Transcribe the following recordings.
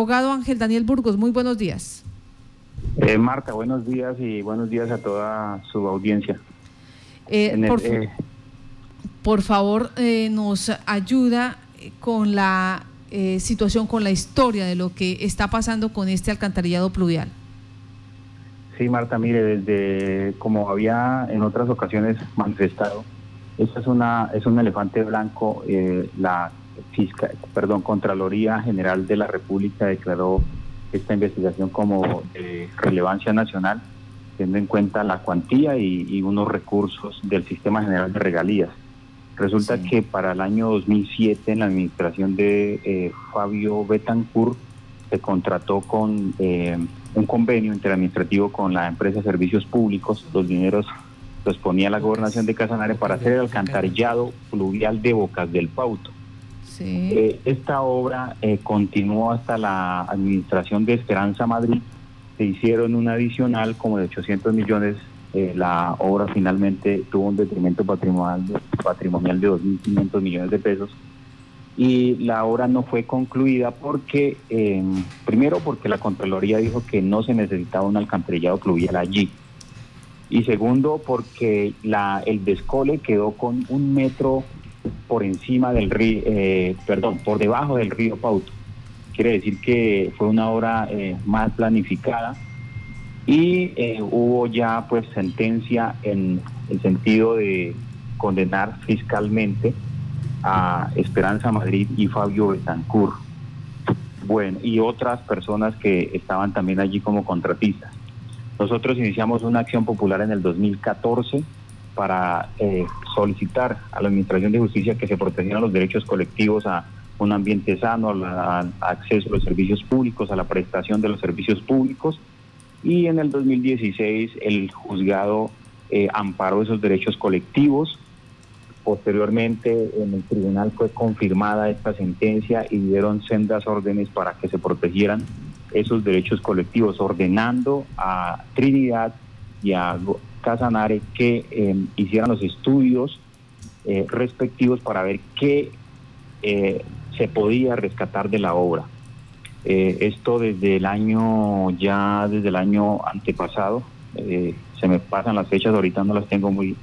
Abogado Ángel Daniel Burgos, muy buenos días. Eh, Marta, buenos días y buenos días a toda su audiencia. Eh, por, eh, por, favor, nos ayuda con la situación, con la historia de lo que está pasando con este alcantarillado pluvial. Sí, Marta, mire, desde como había en otras ocasiones manifestado, esta es una es un elefante blanco, la Fiscal, perdón, Contraloría General de la República declaró esta investigación como de relevancia nacional, teniendo en cuenta la cuantía y, unos recursos del Sistema General de Regalías. Resulta que para el año 2007, en la administración de eh, Fabio Betancourt, se contrató con eh, un convenio interadministrativo con la empresa Servicios Públicos. Los dineros los ponía la gobernación de Casanare para hacer el alcantarillado fluvial de Bocas del Pauto. Eh, esta obra eh, continuó hasta la administración de Esperanza Madrid. Se hicieron un adicional como de 800 millones. Eh, la obra finalmente tuvo un detrimento patrimonial, patrimonial de 2.500 millones de pesos. Y la obra no fue concluida porque, primero, porque la Contraloría dijo que no se necesitaba un alcantarillado fluvial allí. Y segundo, porque la, el descole quedó con un metro por encima del río, eh, perdón, por debajo del río Pauto. Quiere decir que fue una obra eh, más planificada y eh, hubo ya pues sentencia en el sentido de condenar fiscalmente a Esperanza Madrid y Fabio Betancourt. Bueno, y otras personas que estaban también allí como contratistas. Nosotros iniciamos una acción popular en el 2014 para eh, solicitar a la Administración de Justicia que se protegieran los derechos colectivos a un ambiente sano, al acceso a los servicios públicos, a la prestación de los servicios públicos. Y en el 2016 el juzgado eh, amparó esos derechos colectivos. Posteriormente en el tribunal fue confirmada esta sentencia y dieron sendas órdenes para que se protegieran esos derechos colectivos, ordenando a Trinidad y a Casanare que eh, hicieran los estudios eh, respectivos para ver qué eh, se podía rescatar de la obra. esto desde el año, ya desde el año antepasado, se me pasan las fechas, ahorita no las tengo muy,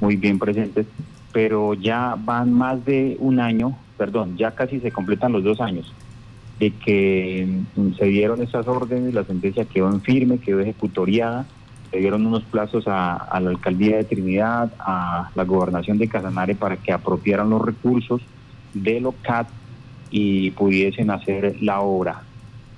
muy bien presentes, pero ya van más de un año, perdón, ya casi se completan los dos años de que mm, se dieron esas órdenes, la sentencia quedó en firme, quedó ejecutoriada, se dieron unos plazos a, la alcaldía de Trinidad, a la gobernación de Casanare para que apropiaran los recursos de LOCAT y pudiesen hacer la obra.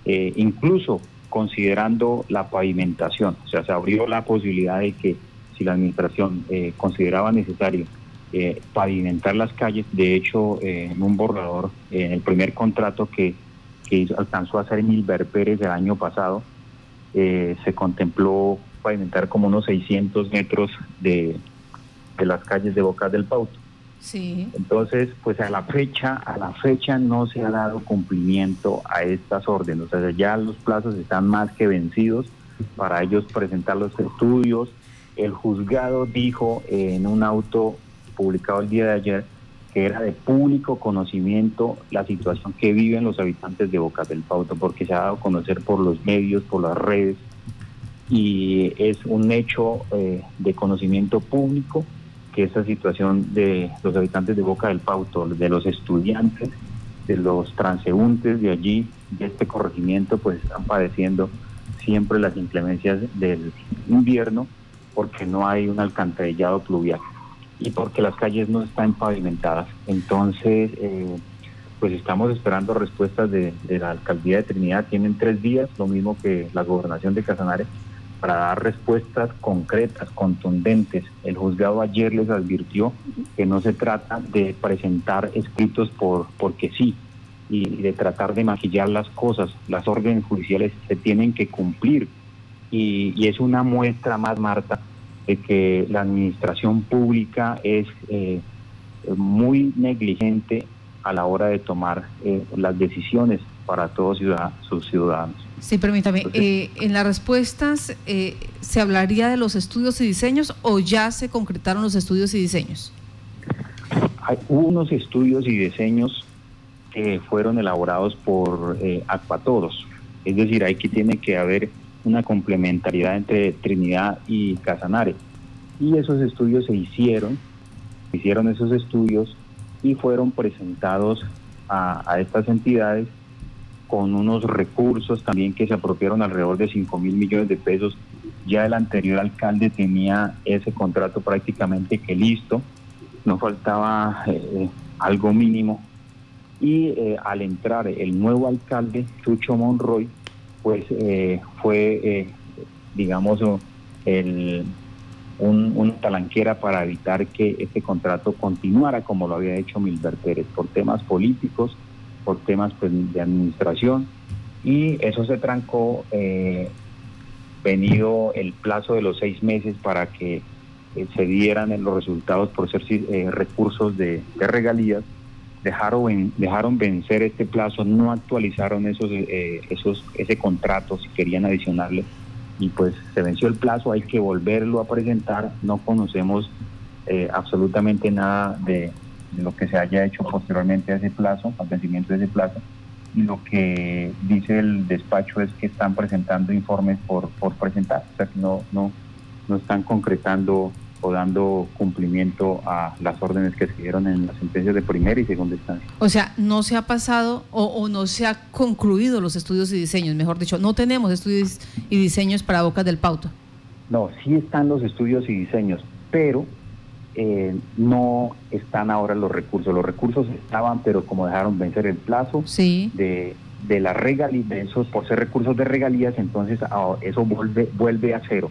Eh, incluso considerando la pavimentación, o sea, se abrió la posibilidad de que si la administración eh, consideraba necesario eh, pavimentar las calles, de hecho, en un borrador, en el primer contrato que, alcanzó a hacer Milber Pérez el año pasado, se contempló pavimentar como unos 600 metros de, las calles de Bocas del Pauto. Sí. Entonces, pues a la fecha, a la fecha no se ha dado cumplimiento a estas órdenes. O sea, ya los plazos están más que vencidos para ellos presentar los estudios. El juzgado dijo en un auto publicado el día de ayer que era de público conocimiento la situación que viven los habitantes de Bocas del Pauto, porque se ha dado a conocer por los medios, por las redes, y es un hecho eh, de conocimiento público que esta situación de los habitantes de Boca del Pauto, de los estudiantes, de los transeúntes de allí, de este corregimiento, pues están padeciendo siempre las inclemencias del invierno porque no hay un alcantarillado pluvial y porque las calles no están pavimentadas. Entonces, eh, pues estamos esperando respuestas de, de, la alcaldía de Trinidad. Tienen tres días, lo mismo que la gobernación de Casanare, para dar respuestas concretas, contundentes. El juzgado ayer les advirtió que no se trata de presentar escritos por porque sí y de tratar de maquillar las cosas. Las órdenes judiciales se tienen que cumplir y, es una muestra más, Marta, de que la administración pública es eh, muy negligente a la hora de tomar eh, las decisiones para todos sus ciudadanos. Sí, permítame, eh, en las respuestas, eh, ¿se hablaría de los estudios y diseños o ya se concretaron los estudios y diseños? Hay unos estudios y diseños que fueron elaborados por eh, Acuatodos. Es decir, aquí tiene que haber una complementariedad entre Trinidad y Casanare. Y esos estudios se hicieron, hicieron esos estudios y fueron presentados a, estas entidades con unos recursos también que se apropiaron alrededor de 5 mil millones de pesos. Ya el anterior alcalde tenía ese contrato prácticamente que listo, no faltaba eh, algo mínimo. Y eh, al entrar el nuevo alcalde, Chucho Monroy, pues eh, fue, digamos, el, una talanquera para evitar que este contrato continuara como lo había hecho Milber Pérez, por temas políticos, por temas pues, de administración, y eso se trancó eh, venido el plazo de los seis meses para que eh, se dieran los resultados por ser eh, recursos de, regalías, dejaron, dejaron vencer este plazo, no actualizaron esos, esos, ese contrato si querían adicionarle y pues se venció el plazo, hay que volverlo a presentar, no conocemos eh, absolutamente nada de, lo que se haya hecho posteriormente a ese plazo, al vencimiento de ese plazo, y lo que dice el despacho es que están presentando informes por, por presentar, o sea que no, no, no están concretando o dando cumplimiento a las órdenes que se dieron en las sentencias de primera y segunda instancia. O sea, no se ha pasado o, no se ha concluido los estudios y diseños, mejor dicho, no tenemos estudios y diseños para Bocas del Pauto. No, sí están los estudios y diseños, pero eh, no están ahora los recursos. Los recursos estaban, pero como dejaron vencer el plazo de, de la regalía, de esos, por ser recursos de regalías, entonces ah, eso vuelve, vuelve a cero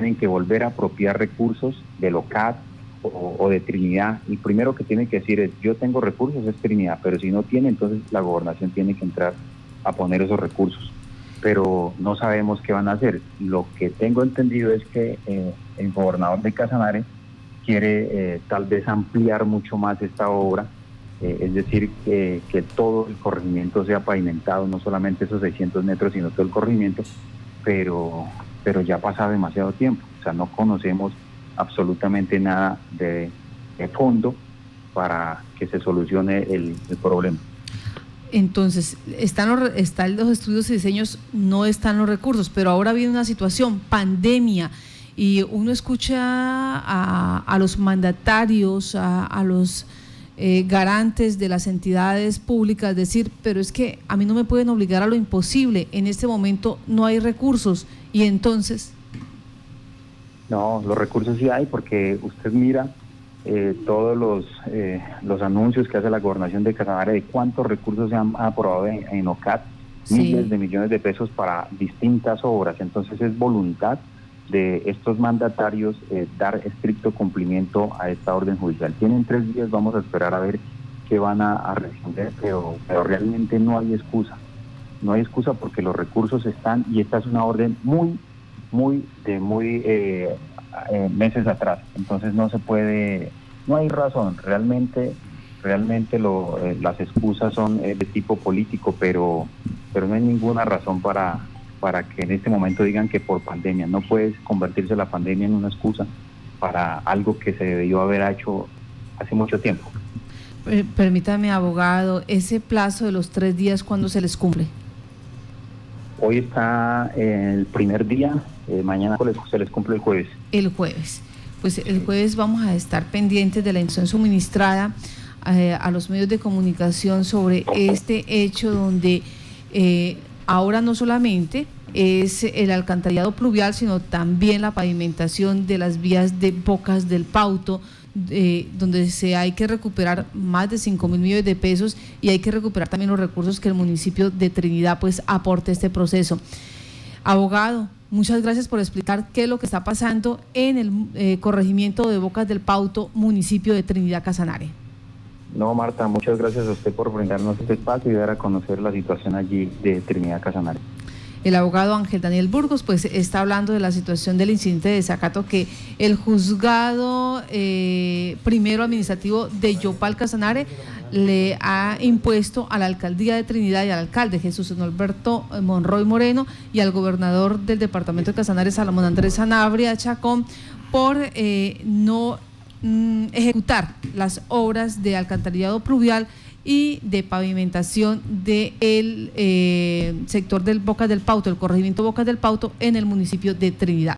tienen que volver a apropiar recursos de LOCAT o, de Trinidad. Y primero que tiene que decir es, yo tengo recursos, es Trinidad, pero si no tiene, entonces la gobernación tiene que entrar a poner esos recursos. Pero no sabemos qué van a hacer. Lo que tengo entendido es que eh, el gobernador de Casanare quiere eh, tal vez ampliar mucho más esta obra, eh, es decir, que, que todo el corregimiento sea pavimentado, no solamente esos 600 metros, sino todo el corregimiento, pero pero ya pasa demasiado tiempo, o sea, no conocemos absolutamente nada de, fondo para que se solucione el, problema. Entonces, están los, están los estudios y diseños, no están los recursos, pero ahora viene una situación, pandemia, y uno escucha a, los mandatarios, a, los eh, garantes de las entidades públicas decir, pero es que a mí no me pueden obligar a lo imposible, en este momento no hay recursos y entonces... No, los recursos sí hay porque usted mira eh, todos los, eh, los anuncios que hace la gobernación de Casanare de cuántos recursos se han aprobado en, OCAT, miles de millones de pesos para distintas obras. Entonces es voluntad de estos mandatarios eh, dar estricto cumplimiento a esta orden judicial. Tienen tres días, vamos a esperar a ver qué van a, a responder, pero, pero realmente no hay excusa no hay excusa porque los recursos están y esta es una orden muy, muy, de muy eh, eh, meses atrás. Entonces no se puede, no hay razón. Realmente, realmente lo, eh, las excusas son de tipo político, pero, pero no hay ninguna razón para, para que en este momento digan que por pandemia. No puede convertirse la pandemia en una excusa para algo que se debió haber hecho hace mucho tiempo. Permítame, abogado, ese plazo de los tres días, ¿cuándo se les cumple? Hoy está el primer día, eh, mañana se les cumple el jueves. El jueves. Pues el jueves vamos a estar pendientes de la instrucción suministrada eh, a los medios de comunicación sobre este hecho donde eh, ahora no solamente es el alcantarillado pluvial, sino también la pavimentación de las vías de Bocas del Pauto, donde se hay que recuperar más de 5 mil millones de pesos y hay que recuperar también los recursos que el municipio de Trinidad pues aporte a este proceso. Abogado, muchas gracias por explicar qué es lo que está pasando en el eh, corregimiento de Bocas del Pauto, municipio de Trinidad Casanare. No, Marta, muchas gracias a usted por brindarnos este espacio y dar a conocer la situación allí de Trinidad Casanare. El abogado Ángel Daniel Burgos pues está hablando de la situación del incidente de desacato que el juzgado eh, primero administrativo de Yopal Casanare le ha impuesto a la alcaldía de Trinidad y al alcalde Jesús Norberto Monroy Moreno y al gobernador del departamento de Casanare Salomón Andrés Sanabria Chacón por eh, no mm, ejecutar las obras de alcantarillado pluvial y de pavimentación del eh, sector del Bocas del Pauto, el corregimiento Bocas del Pauto en el municipio de Trinidad.